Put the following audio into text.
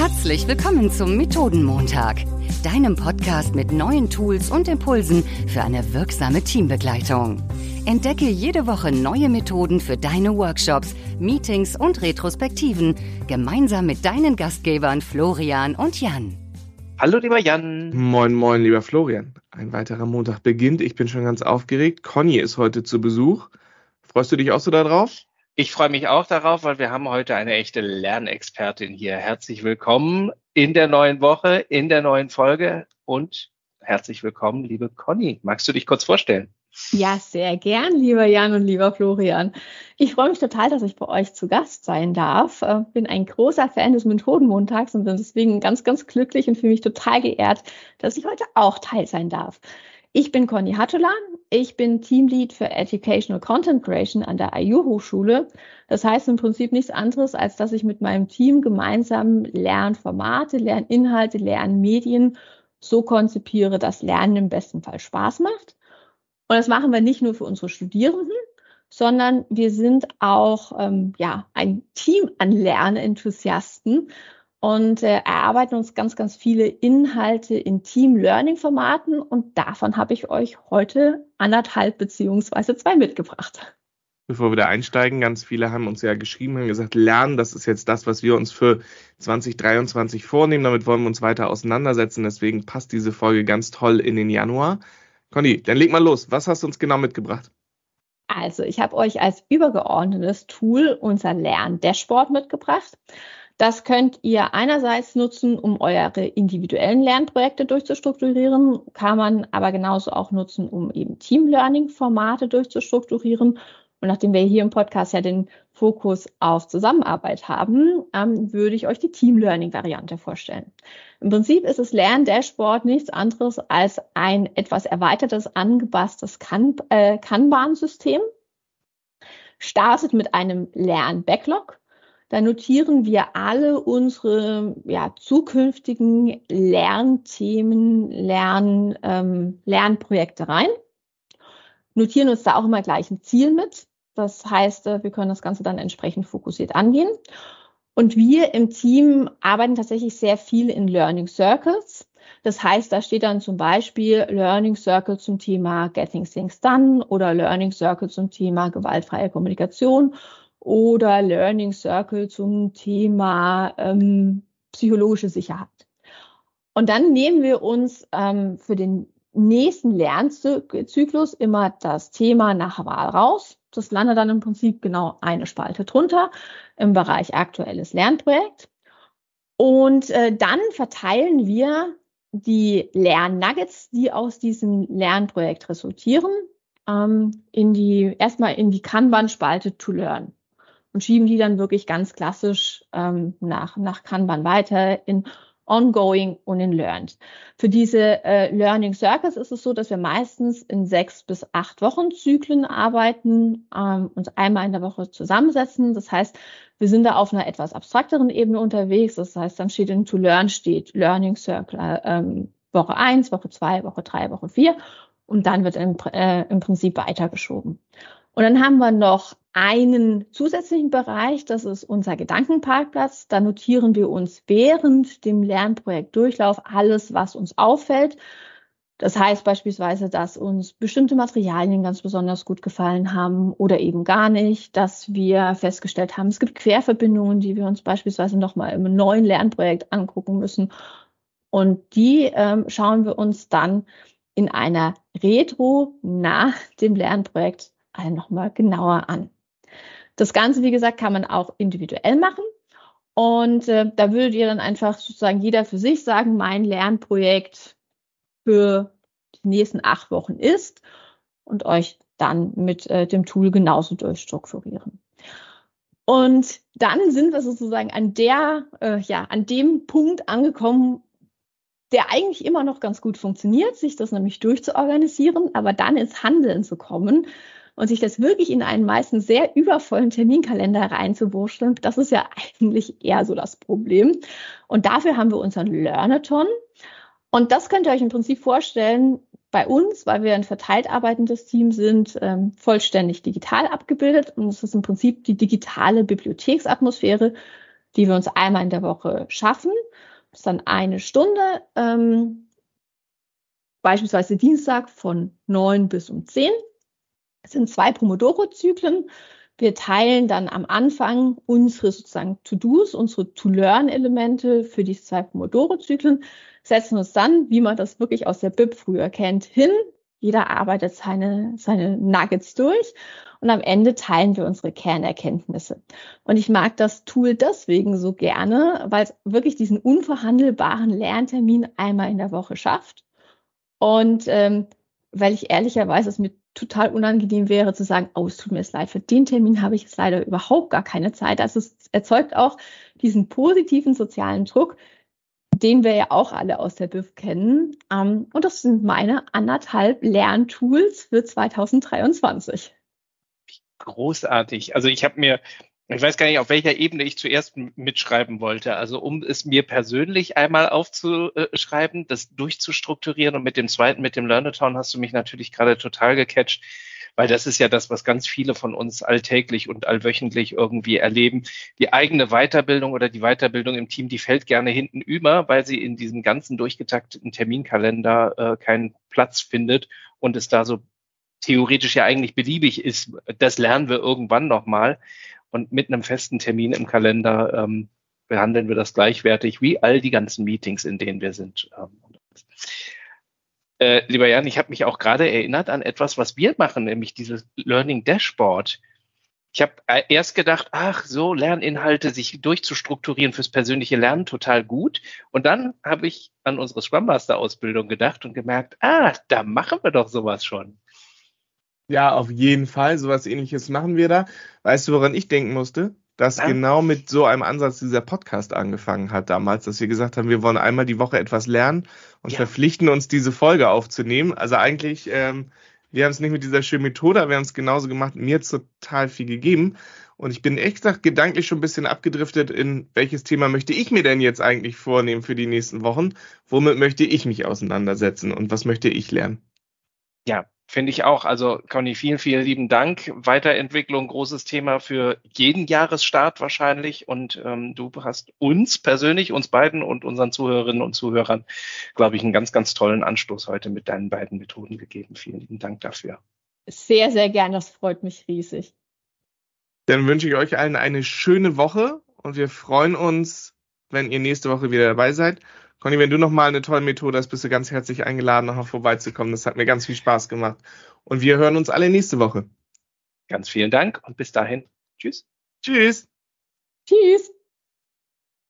Herzlich willkommen zum Methodenmontag, deinem Podcast mit neuen Tools und Impulsen für eine wirksame Teambegleitung. Entdecke jede Woche neue Methoden für deine Workshops, Meetings und Retrospektiven gemeinsam mit deinen Gastgebern Florian und Jan. Hallo lieber Jan. Moin, moin, lieber Florian. Ein weiterer Montag beginnt. Ich bin schon ganz aufgeregt. Conny ist heute zu Besuch. Freust du dich auch so darauf? Ich freue mich auch darauf, weil wir haben heute eine echte Lernexpertin hier. Herzlich willkommen in der neuen Woche, in der neuen Folge und herzlich willkommen, liebe Conny. Magst du dich kurz vorstellen? Ja, sehr gern, lieber Jan und lieber Florian. Ich freue mich total, dass ich bei euch zu Gast sein darf. Äh, bin ein großer Fan des Methodenmontags und bin deswegen ganz, ganz glücklich und fühle mich total geehrt, dass ich heute auch Teil sein darf. Ich bin Conny Hattulan. Ich bin Teamlead für Educational Content Creation an der IU Hochschule. Das heißt im Prinzip nichts anderes, als dass ich mit meinem Team gemeinsam Lernformate, Lerninhalte, Lernmedien so konzipiere, dass Lernen im besten Fall Spaß macht. Und das machen wir nicht nur für unsere Studierenden, sondern wir sind auch ähm, ja, ein Team an Lernenthusiasten und äh, erarbeiten uns ganz, ganz viele Inhalte in Team-Learning-Formaten und davon habe ich euch heute anderthalb beziehungsweise zwei mitgebracht. Bevor wir da einsteigen, ganz viele haben uns ja geschrieben und gesagt, Lernen, das ist jetzt das, was wir uns für 2023 vornehmen. Damit wollen wir uns weiter auseinandersetzen. Deswegen passt diese Folge ganz toll in den Januar. Conny, dann leg mal los. Was hast du uns genau mitgebracht? Also, ich habe euch als übergeordnetes Tool unser Lern-Dashboard mitgebracht. Das könnt ihr einerseits nutzen, um eure individuellen Lernprojekte durchzustrukturieren, kann man aber genauso auch nutzen, um eben Team-Learning-Formate durchzustrukturieren. Und nachdem wir hier im Podcast ja den Fokus auf Zusammenarbeit haben, ähm, würde ich euch die Team-Learning-Variante vorstellen. Im Prinzip ist das Lern-Dashboard nichts anderes als ein etwas erweitertes, angepasstes kan äh, Kanban-System. Startet mit einem Lern-Backlog da notieren wir alle unsere ja, zukünftigen Lernthemen, Lern, ähm, Lernprojekte rein. Notieren uns da auch immer gleich ein Ziel mit. Das heißt, äh, wir können das Ganze dann entsprechend fokussiert angehen. Und wir im Team arbeiten tatsächlich sehr viel in Learning Circles. Das heißt, da steht dann zum Beispiel Learning Circle zum Thema Getting Things Done oder Learning Circle zum Thema gewaltfreie Kommunikation oder Learning Circle zum Thema ähm, psychologische Sicherheit. Und dann nehmen wir uns ähm, für den nächsten Lernzyklus immer das Thema nach Wahl raus. Das landet dann im Prinzip genau eine Spalte drunter im Bereich aktuelles Lernprojekt. Und äh, dann verteilen wir die Lernnuggets, die aus diesem Lernprojekt resultieren, ähm, in die erstmal in die Kanban-Spalte to learn und schieben die dann wirklich ganz klassisch ähm, nach, nach Kanban weiter in Ongoing und in Learned. Für diese äh, Learning Circles ist es so, dass wir meistens in sechs bis acht Wochen Zyklen arbeiten, ähm, uns einmal in der Woche zusammensetzen. Das heißt, wir sind da auf einer etwas abstrakteren Ebene unterwegs. Das heißt, dann steht in To Learn steht Learning Circle ähm, Woche eins, Woche zwei, Woche drei, Woche vier und dann wird im, äh, im Prinzip weitergeschoben. Und dann haben wir noch einen zusätzlichen Bereich, das ist unser Gedankenparkplatz. Da notieren wir uns während dem Lernprojekt-Durchlauf alles, was uns auffällt. Das heißt beispielsweise, dass uns bestimmte Materialien ganz besonders gut gefallen haben oder eben gar nicht, dass wir festgestellt haben, es gibt Querverbindungen, die wir uns beispielsweise nochmal im neuen Lernprojekt angucken müssen. Und die ähm, schauen wir uns dann in einer Retro nach dem Lernprojekt nochmal genauer an. Das Ganze, wie gesagt, kann man auch individuell machen. Und äh, da würdet ihr dann einfach sozusagen jeder für sich sagen, mein Lernprojekt für die nächsten acht Wochen ist und euch dann mit äh, dem Tool genauso durchstrukturieren. Und dann sind wir sozusagen an der, äh, ja, an dem Punkt angekommen, der eigentlich immer noch ganz gut funktioniert, sich das nämlich durchzuorganisieren, aber dann ins Handeln zu kommen und sich das wirklich in einen meistens sehr übervollen Terminkalender reinzuwurschteln, das ist ja eigentlich eher so das Problem. Und dafür haben wir unseren Learnathon. Und das könnt ihr euch im Prinzip vorstellen, bei uns, weil wir ein verteilt arbeitendes Team sind, ähm, vollständig digital abgebildet. Und es ist im Prinzip die digitale Bibliotheksatmosphäre, die wir uns einmal in der Woche schaffen. Das ist dann eine Stunde, ähm, beispielsweise Dienstag von 9 bis um 10. Es sind zwei Pomodoro-Zyklen. Wir teilen dann am Anfang unsere sozusagen To-Dos, unsere To-Learn-Elemente für die zwei Pomodoro-Zyklen, setzen uns dann, wie man das wirklich aus der BIP früher kennt, hin. Jeder arbeitet seine, seine Nuggets durch und am Ende teilen wir unsere Kernerkenntnisse. Und ich mag das Tool deswegen so gerne, weil es wirklich diesen unverhandelbaren Lerntermin einmal in der Woche schafft. Und ähm, weil ich ehrlicherweise es mir total unangenehm wäre zu sagen, oh, es tut mir jetzt leid, für den Termin habe ich jetzt leider überhaupt gar keine Zeit. Also es erzeugt auch diesen positiven sozialen Druck, den wir ja auch alle aus der BIF kennen. Ähm, und das sind meine anderthalb Lerntools für 2023. Großartig. Also ich habe mir, ich weiß gar nicht, auf welcher Ebene ich zuerst mitschreiben wollte. Also um es mir persönlich einmal aufzuschreiben, das durchzustrukturieren und mit dem zweiten, mit dem Learnatown hast du mich natürlich gerade total gecatcht weil das ist ja das, was ganz viele von uns alltäglich und allwöchentlich irgendwie erleben. Die eigene Weiterbildung oder die Weiterbildung im Team, die fällt gerne hinten über, weil sie in diesem ganzen durchgetakteten Terminkalender äh, keinen Platz findet und es da so theoretisch ja eigentlich beliebig ist. Das lernen wir irgendwann nochmal. Und mit einem festen Termin im Kalender ähm, behandeln wir das gleichwertig wie all die ganzen Meetings, in denen wir sind. Ähm, äh, lieber Jan, ich habe mich auch gerade erinnert an etwas, was wir machen, nämlich dieses Learning Dashboard. Ich habe äh, erst gedacht, ach so, Lerninhalte sich durchzustrukturieren fürs persönliche Lernen total gut. Und dann habe ich an unsere Scrum Master Ausbildung gedacht und gemerkt, ah, da machen wir doch sowas schon. Ja, auf jeden Fall. Sowas ähnliches machen wir da. Weißt du, woran ich denken musste? dass ja. genau mit so einem Ansatz dieser Podcast angefangen hat damals, dass wir gesagt haben, wir wollen einmal die Woche etwas lernen und ja. verpflichten uns, diese Folge aufzunehmen. Also eigentlich, ähm, wir haben es nicht mit dieser schönen Methode, aber wir haben es genauso gemacht. Mir hat total viel gegeben. Und ich bin echt gesagt gedanklich schon ein bisschen abgedriftet in welches Thema möchte ich mir denn jetzt eigentlich vornehmen für die nächsten Wochen? Womit möchte ich mich auseinandersetzen und was möchte ich lernen? Ja, Finde ich auch. Also Conny, vielen, vielen lieben Dank. Weiterentwicklung, großes Thema für jeden Jahresstart wahrscheinlich. Und ähm, du hast uns persönlich, uns beiden und unseren Zuhörerinnen und Zuhörern, glaube ich, einen ganz, ganz tollen Anstoß heute mit deinen beiden Methoden gegeben. Vielen lieben Dank dafür. Sehr, sehr gern. Das freut mich riesig. Dann wünsche ich euch allen eine schöne Woche und wir freuen uns, wenn ihr nächste Woche wieder dabei seid. Conny, wenn du nochmal eine tolle Methode hast, bist du ganz herzlich eingeladen, nochmal vorbeizukommen. Das hat mir ganz viel Spaß gemacht. Und wir hören uns alle nächste Woche. Ganz vielen Dank und bis dahin. Tschüss. Tschüss. Tschüss.